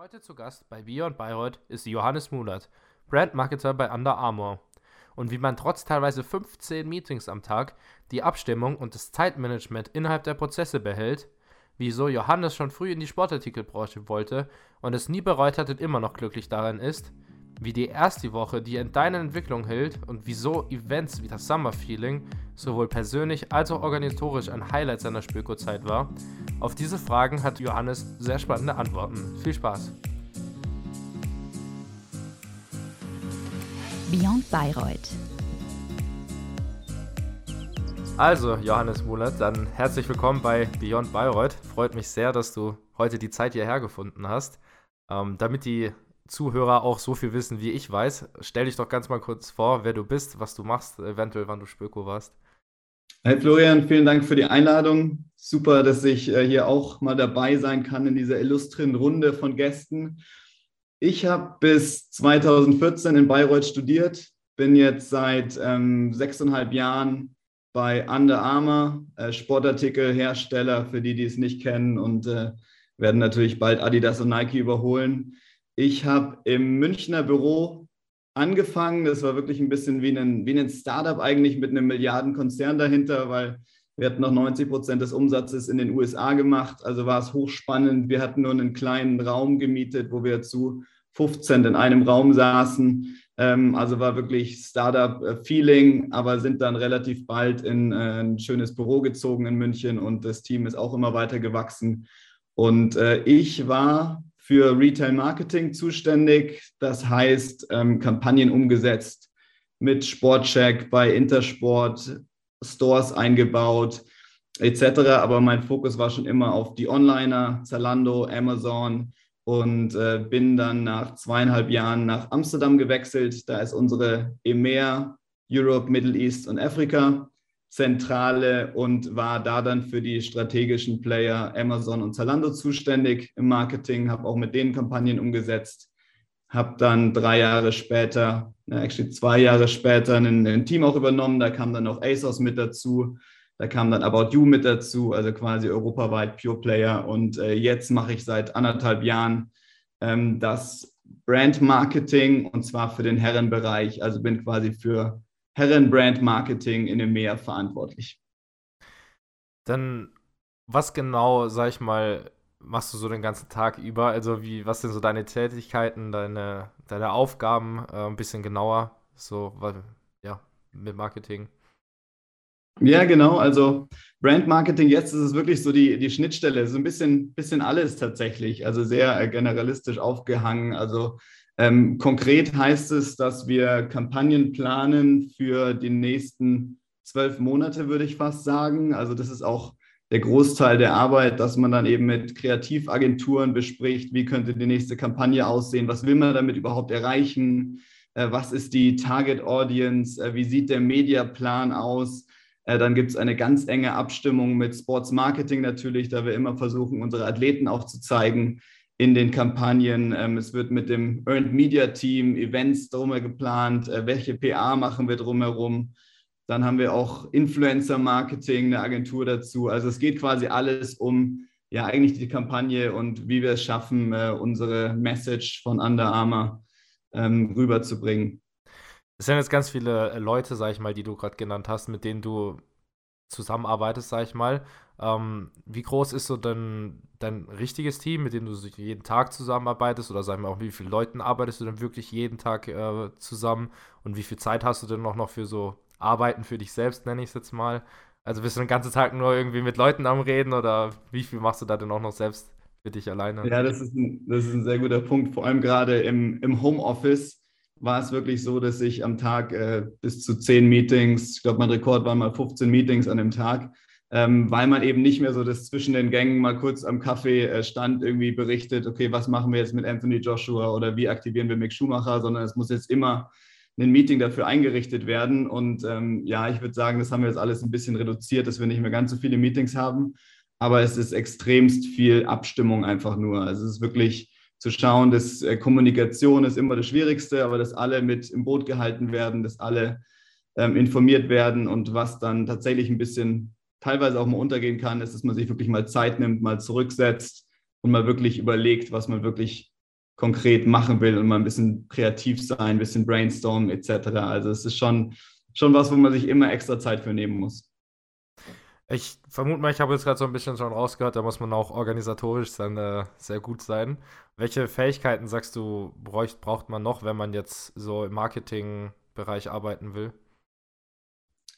Heute zu Gast bei Beyond Bayreuth ist Johannes Mulat, Brandmarketer bei Under Armour. Und wie man trotz teilweise 15 Meetings am Tag die Abstimmung und das Zeitmanagement innerhalb der Prozesse behält, wieso Johannes schon früh in die Sportartikelbranche wollte und es nie bereut hat und immer noch glücklich daran ist, wie die erste Woche dir in deiner Entwicklung hält und wieso Events wie das Summer Feeling sowohl persönlich als auch organisatorisch ein Highlight seiner Spöko-Zeit war. Auf diese Fragen hat Johannes sehr spannende Antworten. Viel Spaß! Beyond Bayreuth. Also, Johannes Mulat, dann herzlich willkommen bei Beyond Bayreuth. Freut mich sehr, dass du heute die Zeit hierher gefunden hast. Ähm, damit die Zuhörer auch so viel wissen, wie ich weiß, stell dich doch ganz mal kurz vor, wer du bist, was du machst, eventuell wann du Spöko warst. Hi Florian, vielen Dank für die Einladung. Super, dass ich äh, hier auch mal dabei sein kann in dieser illustren Runde von Gästen. Ich habe bis 2014 in Bayreuth studiert, bin jetzt seit ähm, sechseinhalb Jahren bei Under Armour, äh, Sportartikelhersteller für die, die es nicht kennen und äh, werden natürlich bald Adidas und Nike überholen. Ich habe im Münchner Büro angefangen. Das war wirklich ein bisschen wie ein, wie ein Startup eigentlich mit einem Milliardenkonzern dahinter, weil wir hatten noch 90 Prozent des Umsatzes in den USA gemacht. Also war es hochspannend. Wir hatten nur einen kleinen Raum gemietet, wo wir zu 15 in einem Raum saßen. Ähm, also war wirklich Startup-Feeling, aber sind dann relativ bald in äh, ein schönes Büro gezogen in München und das Team ist auch immer weiter gewachsen. Und äh, ich war für Retail Marketing zuständig. Das heißt, ähm, Kampagnen umgesetzt mit Sportcheck bei Intersport, Stores eingebaut etc. Aber mein Fokus war schon immer auf die Onliner, Zalando, Amazon und äh, bin dann nach zweieinhalb Jahren nach Amsterdam gewechselt. Da ist unsere EMEA, Europe, Middle East und Afrika Zentrale und war da dann für die strategischen Player Amazon und Zalando zuständig im Marketing, habe auch mit denen Kampagnen umgesetzt, habe dann drei Jahre später, actually zwei Jahre später, ein, ein, Team auch übernommen, da kam dann noch ASOS mit dazu, da kam dann About You mit dazu, also quasi europaweit Pure Player. Und äh, jetzt mache ich seit anderthalb Jahren ähm, das Brand Marketing und zwar für den Herrenbereich, also bin quasi für Herrenbrand Marketing in EMEA verantwortlich. Dann, was genau, sag ich mal, machst du so den ganzen Tag über? Also, wie, was sind so deine Tätigkeiten, deine, deine Aufgaben, äh, ein bisschen genauer, so, weil, ja, mit Marketing? Ja, genau. Also Brand Marketing, jetzt ist es wirklich so die, die Schnittstelle, so ein bisschen, bisschen alles tatsächlich, also sehr äh, generalistisch aufgehangen. Also ähm, konkret heißt es, dass wir Kampagnen planen für die nächsten zwölf Monate, würde ich fast sagen. Also das ist auch der Großteil der Arbeit, dass man dann eben mit Kreativagenturen bespricht, wie könnte die nächste Kampagne aussehen, was will man damit überhaupt erreichen, äh, was ist die Target Audience, äh, wie sieht der Mediaplan aus. Äh, dann gibt es eine ganz enge Abstimmung mit Sports Marketing natürlich, da wir immer versuchen, unsere Athleten auch zu zeigen, in den Kampagnen. Ähm, es wird mit dem Earned Media Team Events drumherum geplant. Äh, welche PA machen wir drumherum? Dann haben wir auch Influencer Marketing, eine Agentur dazu. Also es geht quasi alles um ja eigentlich die Kampagne und wie wir es schaffen, äh, unsere Message von Under Armour ähm, rüberzubringen. Es sind jetzt ganz viele Leute, sag ich mal, die du gerade genannt hast, mit denen du zusammenarbeitest, sag ich mal. Ähm, wie groß ist so dein, dein richtiges Team, mit dem du jeden Tag zusammenarbeitest? Oder sagen wir auch, wie viele Leuten arbeitest du denn wirklich jeden Tag äh, zusammen? Und wie viel Zeit hast du denn noch, noch für so Arbeiten für dich selbst, nenne ich es jetzt mal? Also bist du den ganzen Tag nur irgendwie mit Leuten am Reden oder wie viel machst du da denn auch noch selbst für dich alleine? Ja, das ist ein, das ist ein sehr guter Punkt. Vor allem gerade im, im Homeoffice war es wirklich so, dass ich am Tag äh, bis zu zehn Meetings, ich glaube, mein Rekord waren mal 15 Meetings an dem Tag, ähm, weil man eben nicht mehr so das zwischen den Gängen mal kurz am Kaffee äh, stand, irgendwie berichtet, okay, was machen wir jetzt mit Anthony Joshua oder wie aktivieren wir Mick Schumacher, sondern es muss jetzt immer ein Meeting dafür eingerichtet werden. Und ähm, ja, ich würde sagen, das haben wir jetzt alles ein bisschen reduziert, dass wir nicht mehr ganz so viele Meetings haben. Aber es ist extremst viel Abstimmung einfach nur. Also es ist wirklich zu schauen, dass äh, Kommunikation ist immer das Schwierigste, aber dass alle mit im Boot gehalten werden, dass alle ähm, informiert werden und was dann tatsächlich ein bisschen teilweise auch mal untergehen kann, ist, dass man sich wirklich mal Zeit nimmt, mal zurücksetzt und mal wirklich überlegt, was man wirklich konkret machen will und mal ein bisschen kreativ sein, ein bisschen brainstormen etc. Also es ist schon, schon was, wo man sich immer extra Zeit für nehmen muss. Ich vermute mal, ich habe jetzt gerade so ein bisschen schon rausgehört, da muss man auch organisatorisch dann äh, sehr gut sein. Welche Fähigkeiten sagst du, bräucht, braucht man noch, wenn man jetzt so im Marketingbereich arbeiten will?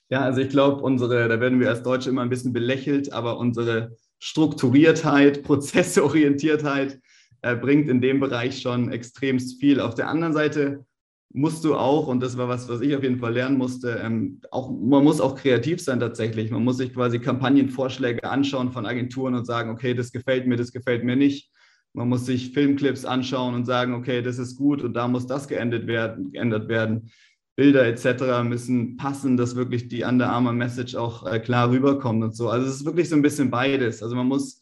Ja, also ich glaube, unsere, da werden wir als Deutsche immer ein bisschen belächelt, aber unsere Strukturiertheit, Prozessorientiertheit äh, bringt in dem Bereich schon extremst viel. Auf der anderen Seite musst du auch, und das war was, was ich auf jeden Fall lernen musste, ähm, auch, man muss auch kreativ sein tatsächlich. Man muss sich quasi Kampagnenvorschläge anschauen von Agenturen und sagen, okay, das gefällt mir, das gefällt mir nicht. Man muss sich Filmclips anschauen und sagen, okay, das ist gut und da muss das geändert werden. Geändert werden. Bilder etc. müssen passen, dass wirklich die Under Armour Message auch äh, klar rüberkommt und so. Also es ist wirklich so ein bisschen beides. Also man muss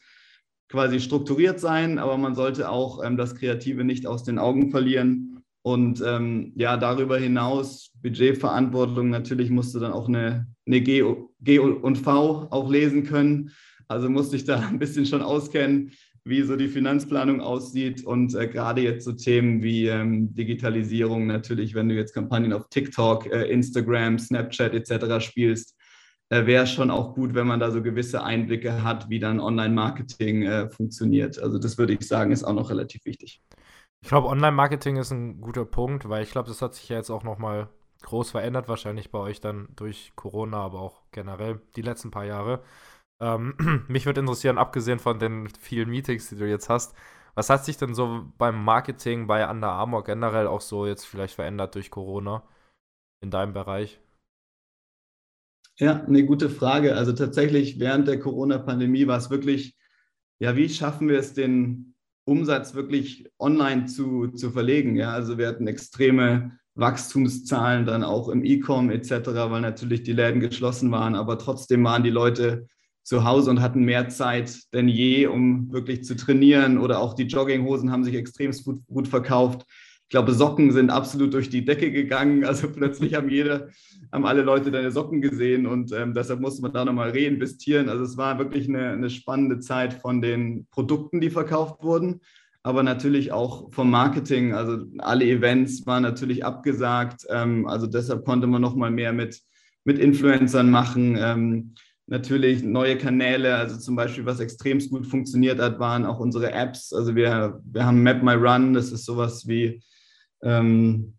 quasi strukturiert sein, aber man sollte auch ähm, das Kreative nicht aus den Augen verlieren. Und ähm, ja, darüber hinaus Budgetverantwortung, natürlich musst du dann auch eine, eine G, G und V auch lesen können. Also musste ich da ein bisschen schon auskennen, wie so die Finanzplanung aussieht und äh, gerade jetzt so Themen wie ähm, Digitalisierung natürlich, wenn du jetzt Kampagnen auf TikTok, äh, Instagram, Snapchat etc. spielst, äh, wäre schon auch gut, wenn man da so gewisse Einblicke hat, wie dann Online-Marketing äh, funktioniert. Also das würde ich sagen, ist auch noch relativ wichtig. Ich glaube, Online-Marketing ist ein guter Punkt, weil ich glaube, das hat sich ja jetzt auch noch mal groß verändert, wahrscheinlich bei euch dann durch Corona, aber auch generell die letzten paar Jahre. Ähm, mich würde interessieren, abgesehen von den vielen Meetings, die du jetzt hast, was hat sich denn so beim Marketing bei Under Armour generell auch so jetzt vielleicht verändert durch Corona in deinem Bereich? Ja, eine gute Frage. Also tatsächlich während der Corona-Pandemie war es wirklich, ja, wie schaffen wir es, den Umsatz wirklich online zu, zu verlegen? Ja, also wir hatten extreme Wachstumszahlen dann auch im E-Com etc., weil natürlich die Läden geschlossen waren, aber trotzdem waren die Leute zu Hause und hatten mehr Zeit denn je, um wirklich zu trainieren oder auch die Jogginghosen haben sich extrem gut, gut verkauft ich glaube, Socken sind absolut durch die Decke gegangen. Also plötzlich haben jede, haben alle Leute deine Socken gesehen und ähm, deshalb musste man da nochmal reinvestieren. Also es war wirklich eine, eine spannende Zeit von den Produkten, die verkauft wurden, aber natürlich auch vom Marketing. Also alle Events waren natürlich abgesagt. Ähm, also deshalb konnte man nochmal mehr mit, mit Influencern machen. Ähm, natürlich neue Kanäle, also zum Beispiel, was extrem gut funktioniert hat, waren auch unsere Apps. Also wir, wir haben Map My Run, das ist sowas wie ähm,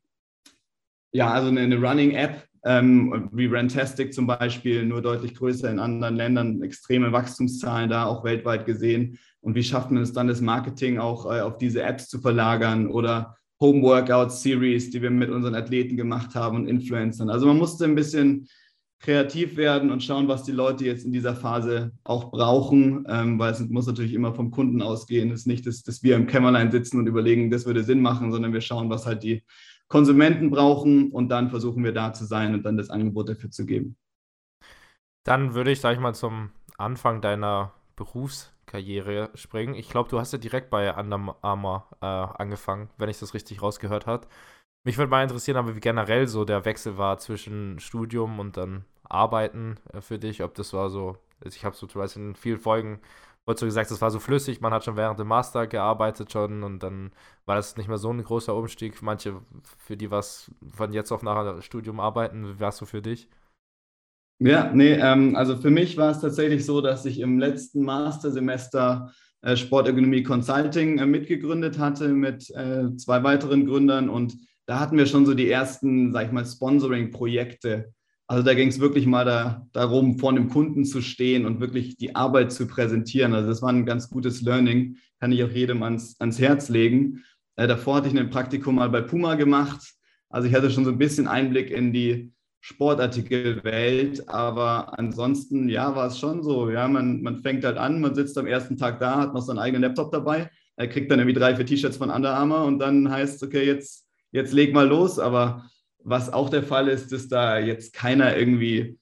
ja, also eine, eine Running-App, ähm, wie Rantastic zum Beispiel, nur deutlich größer in anderen Ländern, extreme Wachstumszahlen da auch weltweit gesehen. Und wie schafft man es dann, das Marketing auch äh, auf diese Apps zu verlagern oder Home Workout Series, die wir mit unseren Athleten gemacht haben und Influencern. Also man musste ein bisschen kreativ werden und schauen, was die Leute jetzt in dieser Phase auch brauchen, ähm, weil es muss natürlich immer vom Kunden ausgehen. Es ist nicht, dass, dass wir im Kämmerlein sitzen und überlegen, das würde Sinn machen, sondern wir schauen, was halt die Konsumenten brauchen und dann versuchen wir da zu sein und dann das Angebot dafür zu geben. Dann würde ich, sag ich mal, zum Anfang deiner Berufskarriere springen. Ich glaube, du hast ja direkt bei Under Armour äh, angefangen, wenn ich das richtig rausgehört habe. Mich würde mal interessieren, aber wie generell so der Wechsel war zwischen Studium und dann Arbeiten äh, für dich, ob das war so, also ich habe so, du weißt, in vielen Folgen wurde so gesagt, das war so flüssig, man hat schon während dem Master gearbeitet schon und dann war das nicht mehr so ein großer Umstieg. Manche, für die was von jetzt auf nach Studium arbeiten, wie war es so für dich? Ja, nee, ähm, also für mich war es tatsächlich so, dass ich im letzten Mastersemester äh, Sportökonomie Consulting äh, mitgegründet hatte mit äh, zwei weiteren Gründern und da hatten wir schon so die ersten, sag ich mal, Sponsoring-Projekte. Also da ging es wirklich mal da, darum, vor einem Kunden zu stehen und wirklich die Arbeit zu präsentieren. Also das war ein ganz gutes Learning, kann ich auch jedem ans, ans Herz legen. Äh, davor hatte ich ein Praktikum mal bei Puma gemacht. Also ich hatte schon so ein bisschen Einblick in die Sportartikelwelt, aber ansonsten, ja, war es schon so. Ja, man, man fängt halt an, man sitzt am ersten Tag da, hat noch seinen eigenen Laptop dabei, er kriegt dann irgendwie drei, vier T-Shirts von Under Armour und dann heißt es, okay, jetzt jetzt leg mal los. Aber was auch der Fall ist, dass da jetzt keiner irgendwie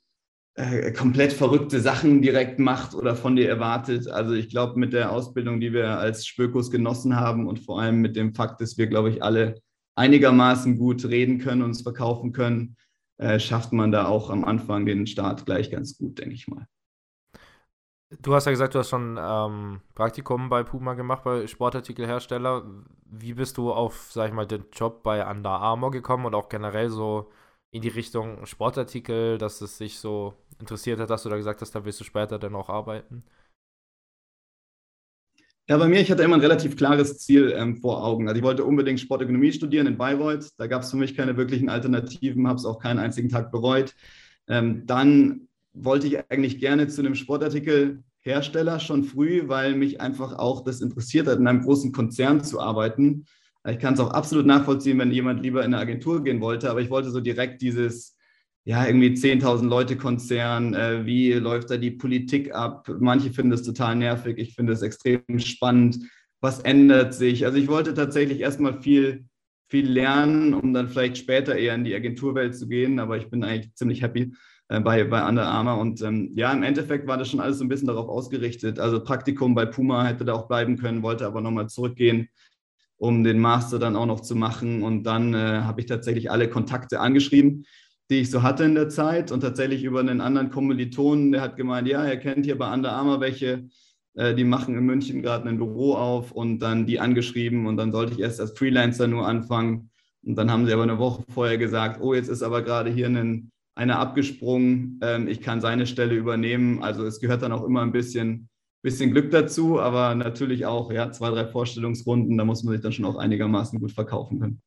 äh, komplett verrückte Sachen direkt macht oder von dir erwartet. Also ich glaube, mit der Ausbildung, die wir als Spökos genossen haben und vor allem mit dem Fakt, dass wir, glaube ich, alle einigermaßen gut reden können, und uns verkaufen können, äh, schafft man da auch am Anfang den Start gleich ganz gut, denke ich mal. Du hast ja gesagt, du hast schon ähm, Praktikum bei Puma gemacht, bei Sportartikelhersteller. Wie bist du auf, sag ich mal, den Job bei Under Armour gekommen und auch generell so in die Richtung Sportartikel, dass es sich so interessiert hat, dass du da gesagt hast, da willst du später dann auch arbeiten? Ja, bei mir, ich hatte immer ein relativ klares Ziel ähm, vor Augen. Also ich wollte unbedingt Sportökonomie studieren in Bayreuth. Da gab es für mich keine wirklichen Alternativen, habe es auch keinen einzigen Tag bereut. Ähm, dann wollte ich eigentlich gerne zu einem Sportartikelhersteller schon früh, weil mich einfach auch das interessiert hat, in einem großen Konzern zu arbeiten. Ich kann es auch absolut nachvollziehen, wenn jemand lieber in eine Agentur gehen wollte, aber ich wollte so direkt dieses ja, irgendwie 10.000 Leute Konzern, äh, wie läuft da die Politik ab? Manche finden das total nervig, ich finde es extrem spannend. Was ändert sich? Also ich wollte tatsächlich erstmal viel, viel lernen, um dann vielleicht später eher in die Agenturwelt zu gehen, aber ich bin eigentlich ziemlich happy äh, bei, bei Under Armour. Und ähm, ja, im Endeffekt war das schon alles so ein bisschen darauf ausgerichtet. Also Praktikum bei Puma hätte da auch bleiben können, wollte aber nochmal zurückgehen um den Master dann auch noch zu machen. Und dann äh, habe ich tatsächlich alle Kontakte angeschrieben die ich so hatte in der Zeit. Und tatsächlich über einen anderen Kommilitonen, der hat gemeint, ja, er kennt hier bei Under Armour welche, äh, die machen in München gerade ein Büro auf und dann die angeschrieben. Und dann sollte ich erst als Freelancer nur anfangen. Und dann haben sie aber eine Woche vorher gesagt, oh, jetzt ist aber gerade hier ein, einer abgesprungen, ähm, ich kann seine Stelle übernehmen, also es gehört dann auch immer ein bisschen, bisschen Glück dazu, aber natürlich auch, ja, zwei, drei Vorstellungsrunden, da muss man sich dann schon auch einigermaßen gut verkaufen können.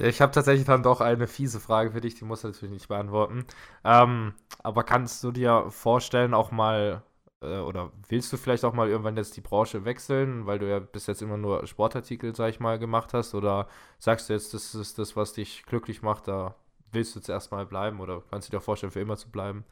Ich habe tatsächlich dann doch eine fiese Frage für dich, die musst du natürlich nicht beantworten. Ähm, aber kannst du dir vorstellen, auch mal, äh, oder willst du vielleicht auch mal irgendwann jetzt die Branche wechseln, weil du ja bis jetzt immer nur Sportartikel, sag ich mal, gemacht hast? Oder sagst du jetzt, das ist das, was dich glücklich macht, da willst du jetzt erstmal bleiben oder kannst du dir vorstellen, für immer zu bleiben?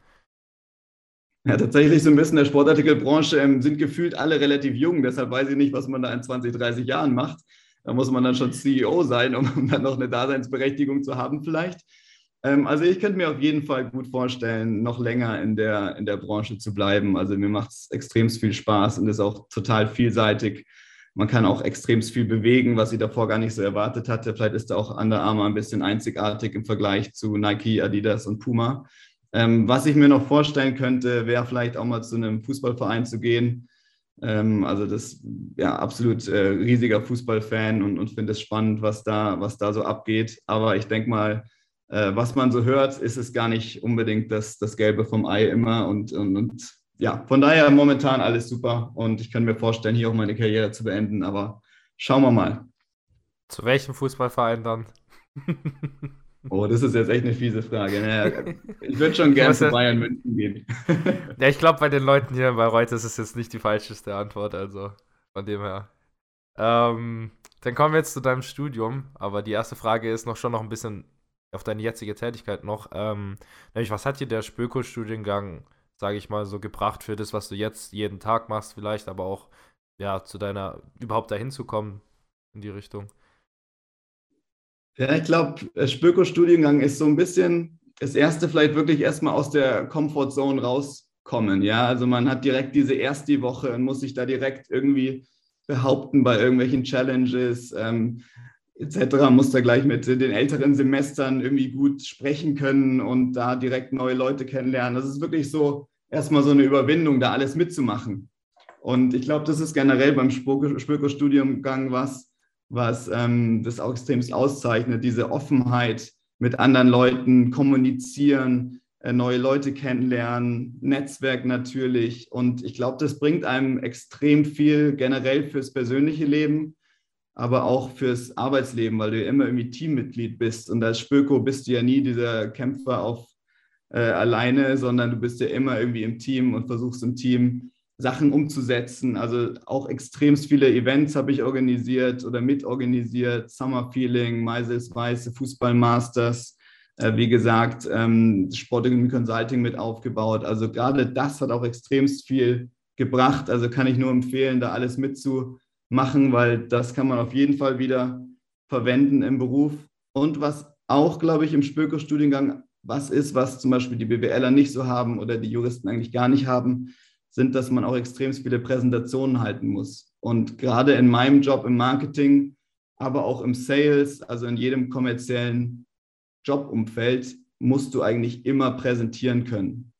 Ja, tatsächlich so ein bisschen der Sportartikelbranche ähm, sind gefühlt alle relativ jung, deshalb weiß ich nicht, was man da in 20, 30 Jahren macht. Da muss man dann schon CEO sein, um dann noch eine Daseinsberechtigung zu haben vielleicht. Ähm, also ich könnte mir auf jeden Fall gut vorstellen, noch länger in der, in der Branche zu bleiben. Also mir macht es extrem viel Spaß und ist auch total vielseitig. Man kann auch extrem viel bewegen, was ich davor gar nicht so erwartet hatte. Vielleicht ist da auch Under Armour ein bisschen einzigartig im Vergleich zu Nike, Adidas und Puma. Ähm, was ich mir noch vorstellen könnte, wäre vielleicht auch mal zu einem Fußballverein zu gehen ähm, also das ja absolut äh, riesiger Fußballfan und, und finde es spannend, was da, was da so abgeht. Aber ich denke mal, äh, was man so hört, ist es gar nicht unbedingt das, das Gelbe vom Ei immer. Und, und, und ja, von daher momentan alles super und ich kann mir vorstellen, hier auch meine Karriere zu beenden. Aber schauen wir mal. Zu welchem Fußballverein dann? Oh, das ist jetzt echt eine fiese Frage. Naja, ich würde schon gerne zu Bayern München gehen. ja, ich glaube, bei den Leuten hier bei Reuters ist es jetzt nicht die falscheste Antwort, also von dem her. Ähm, dann kommen wir jetzt zu deinem Studium, aber die erste Frage ist noch schon noch ein bisschen auf deine jetzige Tätigkeit noch. Ähm, nämlich, was hat dir der Spöko-Studiengang, sage ich mal, so gebracht für das, was du jetzt jeden Tag machst, vielleicht, aber auch ja, zu deiner, überhaupt dahin zu kommen in die Richtung? Ja, ich glaube, Spöko-Studiengang ist so ein bisschen das erste, vielleicht wirklich erstmal aus der Comfortzone rauskommen. Ja, also man hat direkt diese erste Woche und muss sich da direkt irgendwie behaupten bei irgendwelchen Challenges ähm, etc. Muss da gleich mit den älteren Semestern irgendwie gut sprechen können und da direkt neue Leute kennenlernen. Das ist wirklich so erstmal so eine Überwindung, da alles mitzumachen. Und ich glaube, das ist generell beim Spöko-Studiengang was, was ähm, das auch extrem auszeichnet, diese Offenheit mit anderen Leuten kommunizieren, äh, neue Leute kennenlernen, Netzwerk natürlich. Und ich glaube, das bringt einem extrem viel generell fürs persönliche Leben, aber auch fürs Arbeitsleben, weil du ja immer irgendwie Teammitglied bist. Und als Spöko bist du ja nie dieser Kämpfer auf äh, alleine, sondern du bist ja immer irgendwie im Team und versuchst im Team Sachen umzusetzen. Also auch extrem viele Events habe ich organisiert oder mitorganisiert. Summer Feeling, Meises Weiße, Fußball Masters. Äh, wie gesagt, ähm, Sport Consulting mit aufgebaut. Also gerade das hat auch extrem viel gebracht. Also kann ich nur empfehlen, da alles mitzumachen, weil das kann man auf jeden Fall wieder verwenden im Beruf. Und was auch, glaube ich, im Spöko-Studiengang was ist, was zum Beispiel die BWLer nicht so haben oder die Juristen eigentlich gar nicht haben, sind, dass man auch extrem viele Präsentationen halten muss. Und gerade in meinem Job im Marketing, aber auch im Sales, also in jedem kommerziellen Jobumfeld, musst du eigentlich immer präsentieren können.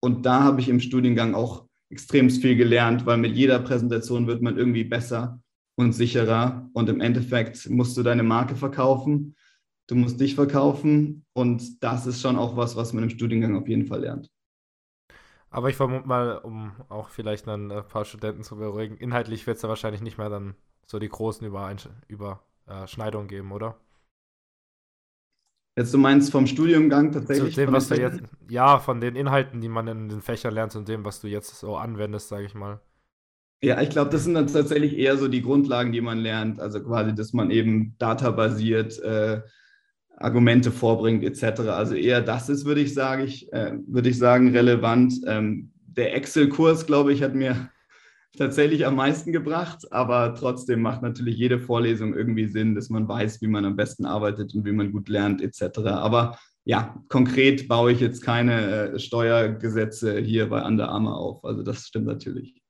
Und da habe ich im Studiengang auch extrem viel gelernt, weil mit jeder Präsentation wird man irgendwie besser und sicherer. Und im Endeffekt musst du deine Marke verkaufen, du musst dich verkaufen. Und das ist schon auch was, was man im Studiengang auf jeden Fall lernt. Aber ich vermute mal, um auch vielleicht dann ein paar Studenten zu beruhigen, inhaltlich wird es da wahrscheinlich nicht mehr dann so die großen Überschneidungen geben, oder? Jetzt du meinst vom Studiumgang tatsächlich? Zu dem, was du jetzt, ja, von den Inhalten, die man in den Fächern lernt und dem, was du jetzt so anwendest, sage ich mal. Ja, ich glaube, das sind dann tatsächlich eher so die Grundlagen, die man lernt. Also quasi, dass man eben databasiert äh, Argumente vorbringt, etc. Also eher das ist, würde ich, sage ich, äh, würde ich sagen, relevant. Ähm, der Excel-Kurs, glaube ich, hat mir tatsächlich am meisten gebracht, aber trotzdem macht natürlich jede Vorlesung irgendwie Sinn, dass man weiß, wie man am besten arbeitet und wie man gut lernt, etc. Aber ja, konkret baue ich jetzt keine äh, Steuergesetze hier bei Under Armour auf. Also das stimmt natürlich.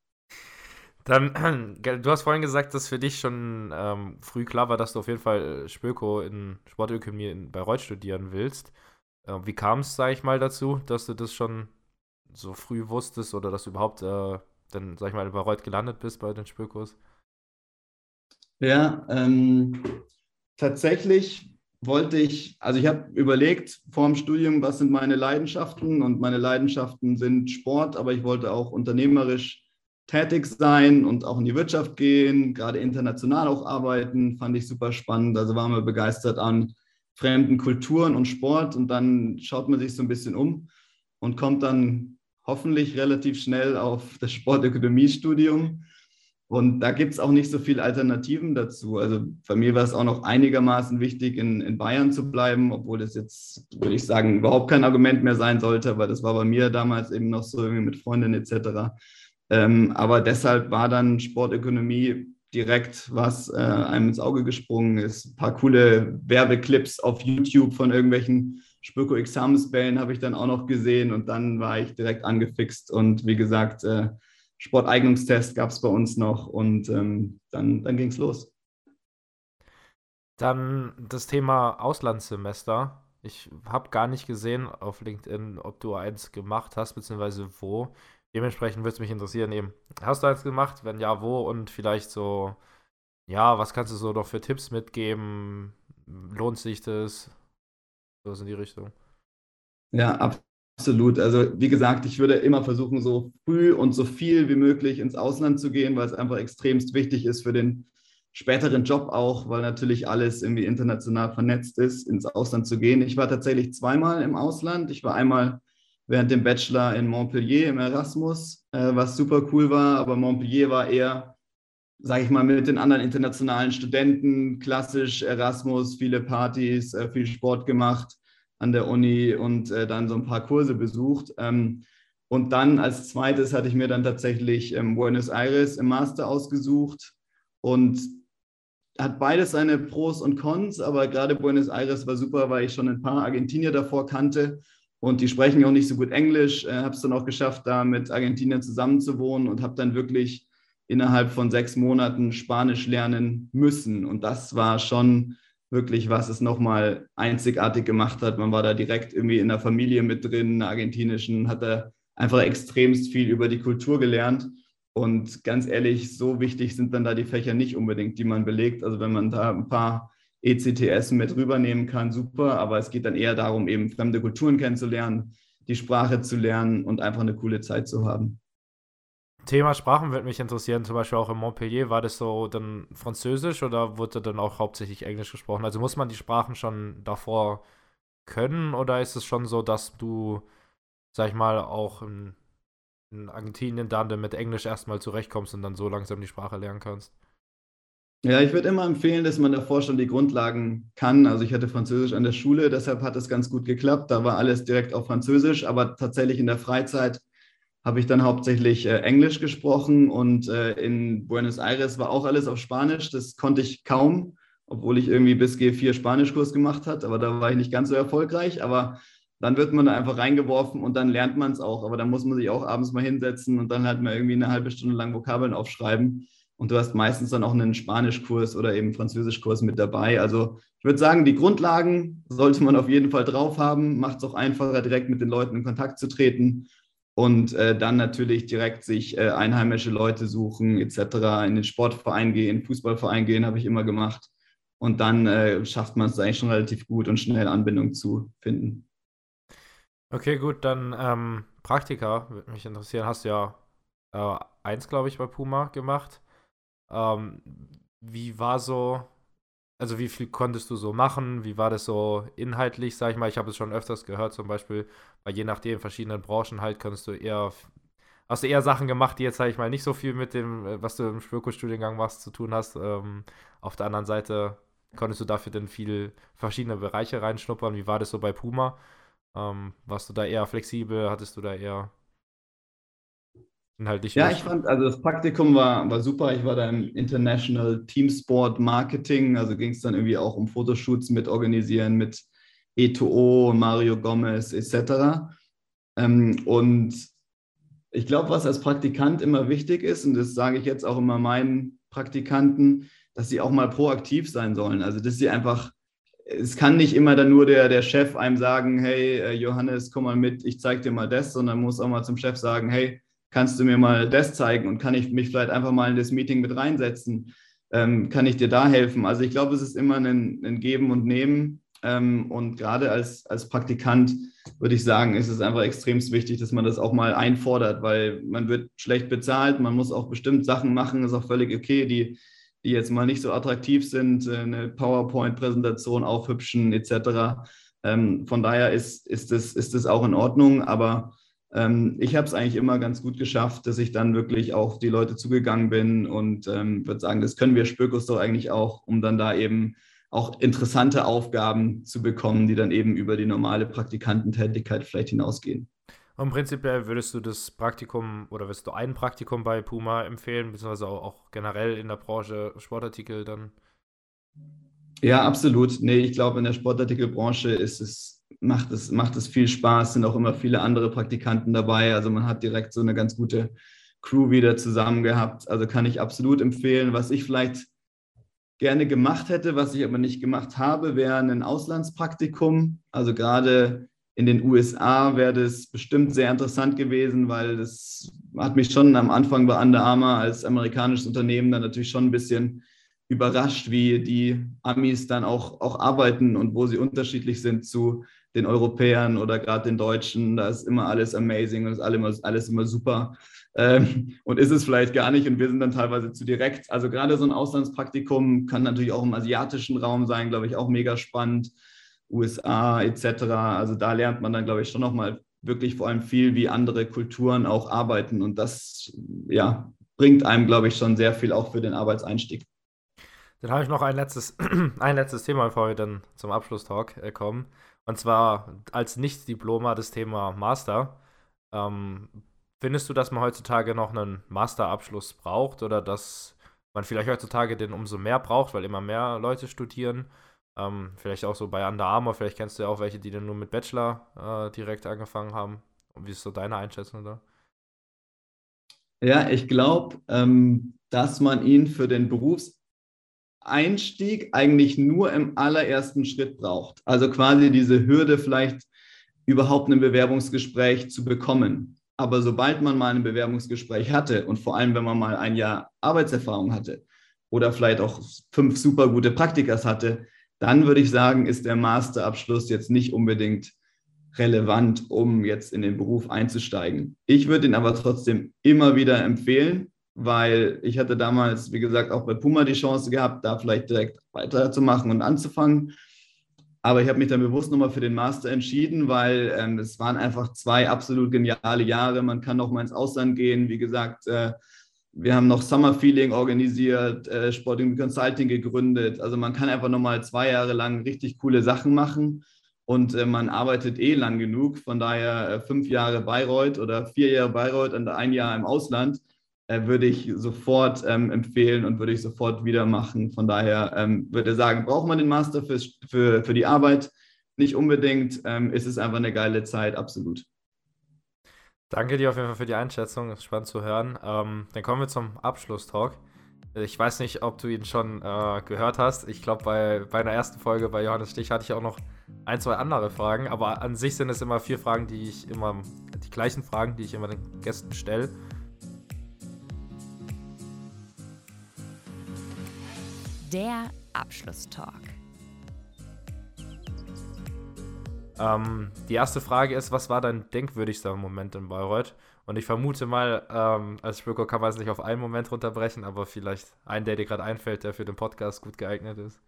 Dann, du hast vorhin gesagt, dass für dich schon ähm, früh klar war, dass du auf jeden Fall Spöko in Sportökonomie in Bayreuth studieren willst. Äh, wie kam es, sage ich mal, dazu, dass du das schon so früh wusstest oder dass du überhaupt äh, dann, sag ich mal, in Bayreuth gelandet bist bei den Spürkurs? Ja, ähm, tatsächlich wollte ich, also ich habe überlegt vor dem Studium, was sind meine Leidenschaften und meine Leidenschaften sind Sport, aber ich wollte auch unternehmerisch tätig sein und auch in die Wirtschaft gehen, gerade international auch arbeiten, fand ich super spannend. Also waren wir begeistert an fremden Kulturen und Sport und dann schaut man sich so ein bisschen um und kommt dann hoffentlich relativ schnell auf das Sportökonomiestudium. Und da gibt es auch nicht so viele Alternativen dazu. Also bei mir war es auch noch einigermaßen wichtig, in, in Bayern zu bleiben, obwohl das jetzt, würde ich sagen, überhaupt kein Argument mehr sein sollte, weil das war bei mir damals eben noch so irgendwie mit Freundinnen etc. Ähm, aber deshalb war dann Sportökonomie direkt, was äh, einem ins Auge gesprungen ist. Ein paar coole Werbeclips auf YouTube von irgendwelchen Spöko-Examensbällen habe ich dann auch noch gesehen und dann war ich direkt angefixt und wie gesagt, äh, Sporteignungstest gab es bei uns noch und ähm, dann, dann ging es los. Dann das Thema Auslandssemester. Ich habe gar nicht gesehen auf LinkedIn, ob du eins gemacht hast, beziehungsweise wo. Dementsprechend würde es mich interessieren, eben, hast du eins gemacht? Wenn ja, wo? Und vielleicht so, ja, was kannst du so noch für Tipps mitgeben? Lohnt sich das? Sowas in die Richtung. Ja, absolut. Also wie gesagt, ich würde immer versuchen, so früh und so viel wie möglich ins Ausland zu gehen, weil es einfach extremst wichtig ist für den späteren Job auch, weil natürlich alles irgendwie international vernetzt ist, ins Ausland zu gehen. Ich war tatsächlich zweimal im Ausland. Ich war einmal während dem Bachelor in Montpellier im Erasmus, äh, was super cool war, aber Montpellier war eher sage ich mal, mit den anderen internationalen Studenten, klassisch Erasmus, viele Partys, äh, viel Sport gemacht an der Uni und äh, dann so ein paar Kurse besucht. Ähm, und dann als zweites hatte ich mir dann tatsächlich ähm, Buenos Aires im Master ausgesucht und hat beides seine Pros und Cons, aber gerade Buenos Aires war super, weil ich schon ein paar Argentinier davor kannte und die sprechen auch nicht so gut Englisch. Äh, habe es dann auch geschafft, da mit Argentiniern zusammenzuwohnen und habe dann wirklich innerhalb von sechs Monaten Spanisch lernen müssen. Und das war schon wirklich, was es nochmal einzigartig gemacht hat. Man war da direkt irgendwie in der Familie mit drin, in der argentinischen, hat da einfach extremst viel über die Kultur gelernt. Und ganz ehrlich, so wichtig sind dann da die Fächer nicht unbedingt, die man belegt. Also wenn man da ein paar ECTS mit rübernehmen kann, super. Aber es geht dann eher darum, eben fremde Kulturen kennenzulernen, die Sprache zu lernen und einfach eine coole Zeit zu haben. Thema Sprachen würde mich interessieren, zum Beispiel auch in Montpellier, war das so dann Französisch oder wurde dann auch hauptsächlich Englisch gesprochen? Also muss man die Sprachen schon davor können oder ist es schon so, dass du, sag ich mal, auch in, in Argentinien dann mit Englisch erstmal zurechtkommst und dann so langsam die Sprache lernen kannst? Ja, ich würde immer empfehlen, dass man davor schon die Grundlagen kann. Also ich hatte Französisch an der Schule, deshalb hat es ganz gut geklappt. Da war alles direkt auf Französisch, aber tatsächlich in der Freizeit habe ich dann hauptsächlich äh, Englisch gesprochen und äh, in Buenos Aires war auch alles auf Spanisch. Das konnte ich kaum, obwohl ich irgendwie bis G4 Spanischkurs gemacht hat, aber da war ich nicht ganz so erfolgreich. Aber dann wird man da einfach reingeworfen und dann lernt man es auch. Aber dann muss man sich auch abends mal hinsetzen und dann halt mal irgendwie eine halbe Stunde lang Vokabeln aufschreiben. Und du hast meistens dann auch einen Spanischkurs oder eben Französischkurs mit dabei. Also ich würde sagen, die Grundlagen sollte man auf jeden Fall drauf haben. Macht es auch einfacher, direkt mit den Leuten in Kontakt zu treten. Und äh, dann natürlich direkt sich äh, einheimische Leute suchen etc. In den Sportverein gehen, Fußballverein gehen, habe ich immer gemacht. Und dann äh, schafft man es eigentlich schon relativ gut und schnell Anbindung zu finden. Okay, gut, dann ähm, Praktika, würde mich interessieren. Hast du ja äh, eins, glaube ich, bei Puma gemacht. Ähm, wie war so, also wie viel konntest du so machen? Wie war das so inhaltlich, sag ich mal? Ich habe es schon öfters gehört, zum Beispiel, weil je nachdem in verschiedenen Branchen halt konntest du eher, hast du eher Sachen gemacht, die jetzt, sag ich mal, nicht so viel mit dem, äh, was du im Spürkurs-Studiengang machst, zu tun hast. Ähm, auf der anderen Seite konntest du dafür dann viel verschiedene Bereiche reinschnuppern. Wie war das so bei Puma? Ähm, warst du da eher flexibel? Hattest du da eher inhaltlich? Ja, ich fand, also das Praktikum war, war super. Ich war da im International Team Sport Marketing. Also ging es dann irgendwie auch um Fotoshoots mit organisieren mit E2O, Mario Gomez etc. Ähm, und ich glaube, was als Praktikant immer wichtig ist, und das sage ich jetzt auch immer meinen Praktikanten, dass sie auch mal proaktiv sein sollen. Also, dass sie einfach, es kann nicht immer dann nur der, der Chef einem sagen, hey, äh, Johannes, komm mal mit, ich zeige dir mal das, sondern muss auch mal zum Chef sagen, hey, kannst du mir mal das zeigen und kann ich mich vielleicht einfach mal in das Meeting mit reinsetzen? Ähm, kann ich dir da helfen? Also ich glaube, es ist immer ein, ein Geben und Nehmen. Ähm, und gerade als, als Praktikant würde ich sagen, ist es einfach extrem wichtig, dass man das auch mal einfordert, weil man wird schlecht bezahlt, man muss auch bestimmt Sachen machen, ist auch völlig okay, die, die jetzt mal nicht so attraktiv sind, äh, eine PowerPoint-Präsentation aufhübschen etc. Ähm, von daher ist, ist, das, ist das auch in Ordnung, aber ähm, ich habe es eigentlich immer ganz gut geschafft, dass ich dann wirklich auf die Leute zugegangen bin und ähm, würde sagen, das können wir Spökos doch eigentlich auch, um dann da eben auch interessante Aufgaben zu bekommen, die dann eben über die normale Praktikantentätigkeit vielleicht hinausgehen. Und prinzipiell würdest du das Praktikum oder würdest du ein Praktikum bei Puma empfehlen, beziehungsweise auch, auch generell in der Branche Sportartikel dann? Ja, absolut. Nee, ich glaube, in der Sportartikelbranche ist es, macht es, macht es viel Spaß, sind auch immer viele andere Praktikanten dabei. Also man hat direkt so eine ganz gute Crew wieder zusammen gehabt. Also kann ich absolut empfehlen. Was ich vielleicht gerne gemacht hätte, was ich aber nicht gemacht habe, wäre ein Auslandspraktikum. Also gerade in den USA wäre das bestimmt sehr interessant gewesen, weil das hat mich schon am Anfang bei Under Armour als amerikanisches Unternehmen dann natürlich schon ein bisschen überrascht, wie die Amis dann auch, auch arbeiten und wo sie unterschiedlich sind zu den Europäern oder gerade den Deutschen. Da ist immer alles amazing und ist alles, alles immer super. Ähm, und ist es vielleicht gar nicht und wir sind dann teilweise zu direkt. Also gerade so ein Auslandspraktikum kann natürlich auch im asiatischen Raum sein, glaube ich, auch mega spannend. USA etc. Also da lernt man dann, glaube ich, schon nochmal wirklich vor allem viel, wie andere Kulturen auch arbeiten. Und das ja, bringt einem, glaube ich, schon sehr viel auch für den Arbeitseinstieg. Dann habe ich noch ein letztes, ein letztes Thema, bevor wir dann zum Abschlusstalk äh, kommen. Und zwar als Nicht-Diploma das Thema Master. Ähm, findest du, dass man heutzutage noch einen Masterabschluss braucht oder dass man vielleicht heutzutage den umso mehr braucht, weil immer mehr Leute studieren? Ähm, vielleicht auch so bei Under Armour, vielleicht kennst du ja auch welche, die dann nur mit Bachelor äh, direkt angefangen haben. Und wie ist so deine Einschätzung da? Ja, ich glaube, ähm, dass man ihn für den Berufseinstieg eigentlich nur im allerersten Schritt braucht. Also quasi diese Hürde vielleicht überhaupt ein Bewerbungsgespräch zu bekommen. Aber sobald man mal ein Bewerbungsgespräch hatte und vor allem, wenn man mal ein Jahr Arbeitserfahrung hatte oder vielleicht auch fünf super gute Praktikas hatte, dann würde ich sagen, ist der Masterabschluss jetzt nicht unbedingt relevant, um jetzt in den Beruf einzusteigen. Ich würde ihn aber trotzdem immer wieder empfehlen, weil ich hatte damals, wie gesagt, auch bei Puma die Chance gehabt, da vielleicht direkt weiterzumachen und anzufangen. Aber ich habe mich dann bewusst nochmal für den Master entschieden, weil ähm, es waren einfach zwei absolut geniale Jahre. Man kann noch mal ins Ausland gehen. Wie gesagt, äh, wir haben noch Summer Feeling organisiert, äh, Sporting Consulting gegründet. Also man kann einfach nochmal zwei Jahre lang richtig coole Sachen machen und äh, man arbeitet eh lang genug. Von daher äh, fünf Jahre Bayreuth oder vier Jahre Bayreuth und ein Jahr im Ausland würde ich sofort ähm, empfehlen und würde ich sofort wieder machen. Von daher ähm, würde ich sagen, braucht man den Master für, für, für die Arbeit? Nicht unbedingt. Ähm, ist es einfach eine geile Zeit, absolut. Danke dir auf jeden Fall für die Einschätzung. Ist spannend zu hören. Ähm, dann kommen wir zum Abschlusstalk. Ich weiß nicht, ob du ihn schon äh, gehört hast. Ich glaube, bei, bei einer ersten Folge bei Johannes Stich hatte ich auch noch ein, zwei andere Fragen. Aber an sich sind es immer vier Fragen, die ich immer, die gleichen Fragen, die ich immer den Gästen stelle. Der Abschlusstalk. Ähm, die erste Frage ist, was war dein denkwürdigster Moment in Bayreuth? Und ich vermute mal, ähm, als Spöko kann man es nicht auf einen Moment runterbrechen, aber vielleicht einen, der dir gerade einfällt, der für den Podcast gut geeignet ist.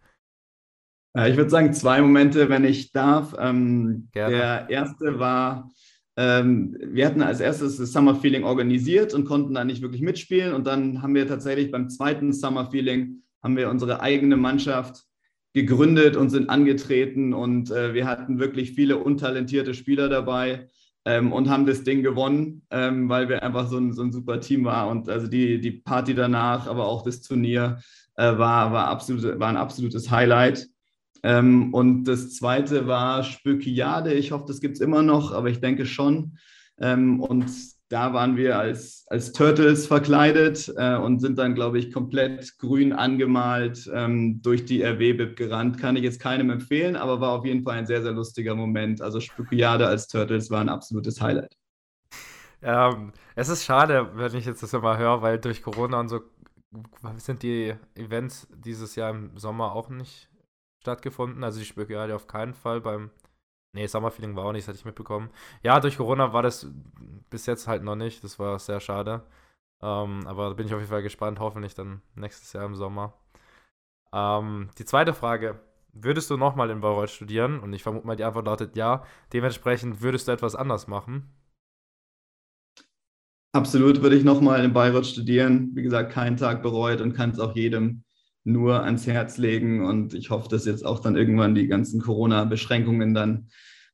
Ich würde sagen, zwei Momente, wenn ich darf. Ähm, der erste war, ähm, wir hatten als erstes das Summer Feeling organisiert und konnten da nicht wirklich mitspielen. Und dann haben wir tatsächlich beim zweiten Summer Feeling haben wir unsere eigene Mannschaft gegründet und sind angetreten und äh, wir hatten wirklich viele untalentierte Spieler dabei ähm, und haben das Ding gewonnen, ähm, weil wir einfach so ein, so ein super Team waren und also die, die Party danach, aber auch das Turnier äh, war, war, absolut, war ein absolutes Highlight. Ähm, und das zweite war Spökiade. Ich hoffe, das gibt es immer noch, aber ich denke schon. Ähm, und da waren wir als, als Turtles verkleidet äh, und sind dann, glaube ich, komplett grün angemalt ähm, durch die RW-Bib gerannt. Kann ich jetzt keinem empfehlen, aber war auf jeden Fall ein sehr, sehr lustiger Moment. Also Spookiade als Turtles war ein absolutes Highlight. Ähm, es ist schade, wenn ich jetzt das immer höre, weil durch Corona und so sind die Events dieses Jahr im Sommer auch nicht stattgefunden. Also die Spookiade auf keinen Fall beim Nee, Summerfeeling war auch nicht, das hatte ich mitbekommen. Ja, durch Corona war das bis jetzt halt noch nicht. Das war sehr schade. Ähm, aber da bin ich auf jeden Fall gespannt. Hoffentlich dann nächstes Jahr im Sommer. Ähm, die zweite Frage. Würdest du nochmal in Bayreuth studieren? Und ich vermute mal, die Antwort lautet ja. Dementsprechend würdest du etwas anders machen? Absolut würde ich nochmal in Bayreuth studieren. Wie gesagt, keinen Tag bereut und kann es auch jedem nur ans Herz legen. Und ich hoffe, dass jetzt auch dann irgendwann die ganzen Corona-Beschränkungen dann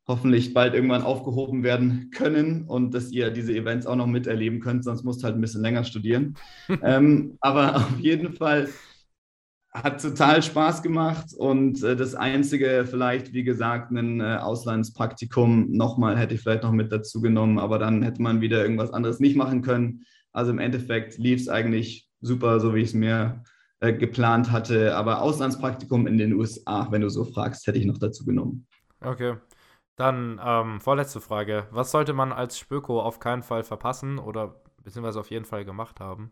hoffentlich bald irgendwann aufgehoben werden können und dass ihr diese Events auch noch miterleben könnt, sonst musst du halt ein bisschen länger studieren. ähm, aber auf jeden Fall hat total Spaß gemacht und äh, das Einzige vielleicht, wie gesagt, ein äh, Auslandspraktikum nochmal hätte ich vielleicht noch mit dazu genommen, aber dann hätte man wieder irgendwas anderes nicht machen können. Also im Endeffekt lief es eigentlich super, so wie ich es mir äh, geplant hatte. Aber Auslandspraktikum in den USA, wenn du so fragst, hätte ich noch dazu genommen. Okay. Dann ähm, vorletzte Frage. Was sollte man als Spöko auf keinen Fall verpassen oder beziehungsweise auf jeden Fall gemacht haben?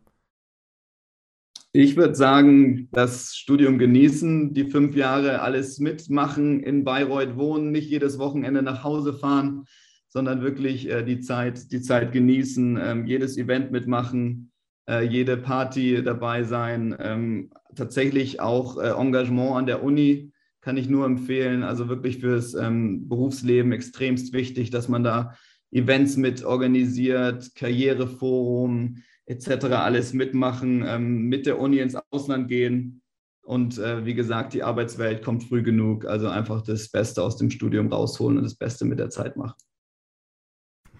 Ich würde sagen, das Studium genießen, die fünf Jahre alles mitmachen, in Bayreuth wohnen, nicht jedes Wochenende nach Hause fahren, sondern wirklich äh, die, Zeit, die Zeit genießen, ähm, jedes Event mitmachen, äh, jede Party dabei sein. Ähm, tatsächlich auch äh, Engagement an der Uni kann ich nur empfehlen. Also wirklich fürs ähm, Berufsleben extremst wichtig, dass man da Events mit organisiert, Karriereforum etc. alles mitmachen, ähm, mit der Uni ins Ausland gehen. Und äh, wie gesagt, die Arbeitswelt kommt früh genug. Also einfach das Beste aus dem Studium rausholen und das Beste mit der Zeit machen.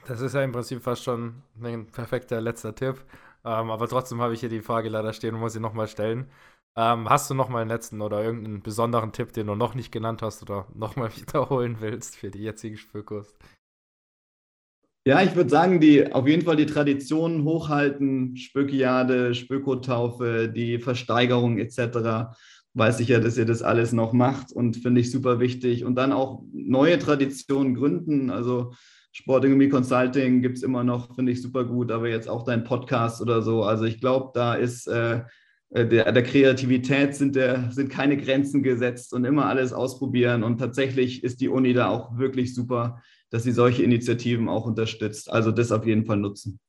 Das ist ja im Prinzip fast schon ein perfekter letzter Tipp. Ähm, aber trotzdem habe ich hier die Frage leider stehen und muss sie nochmal stellen. Ähm, hast du nochmal einen letzten oder irgendeinen besonderen Tipp, den du noch nicht genannt hast oder nochmal wiederholen willst für die jetzigen Spökos? Ja, ich würde sagen, die auf jeden Fall die Traditionen hochhalten, Spökiade, Spökotaufe, die Versteigerung etc. Weiß ich ja, dass ihr das alles noch macht und finde ich super wichtig. Und dann auch neue Traditionen gründen. Also Sporting Consulting gibt es immer noch, finde ich super gut, aber jetzt auch dein Podcast oder so. Also ich glaube, da ist äh, äh, der, der, Kreativität sind, der, sind keine Grenzen gesetzt und immer alles ausprobieren. Und tatsächlich ist die Uni da auch wirklich super, dass sie solche Initiativen auch unterstützt. Also das auf jeden Fall nutzen.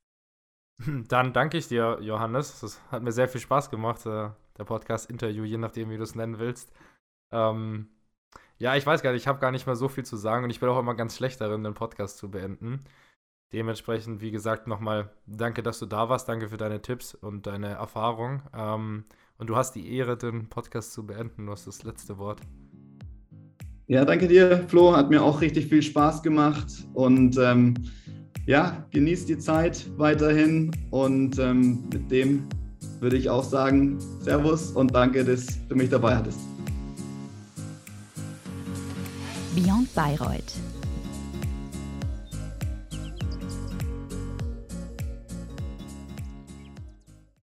Dann danke ich dir, Johannes. Das hat mir sehr viel Spaß gemacht, äh, der Podcast-Interview, je nachdem, wie du es nennen willst. Ähm, ja, ich weiß gar nicht, ich habe gar nicht mehr so viel zu sagen und ich bin auch immer ganz schlecht darin, den Podcast zu beenden. Dementsprechend, wie gesagt, nochmal danke, dass du da warst. Danke für deine Tipps und deine Erfahrung. Ähm, und du hast die Ehre, den Podcast zu beenden. Du hast das letzte Wort. Ja, danke dir, Flo. Hat mir auch richtig viel Spaß gemacht. Und ähm, ja, genießt die Zeit weiterhin. Und ähm, mit dem würde ich auch sagen, Servus und danke, dass du mich dabei hattest. Beyond Bayreuth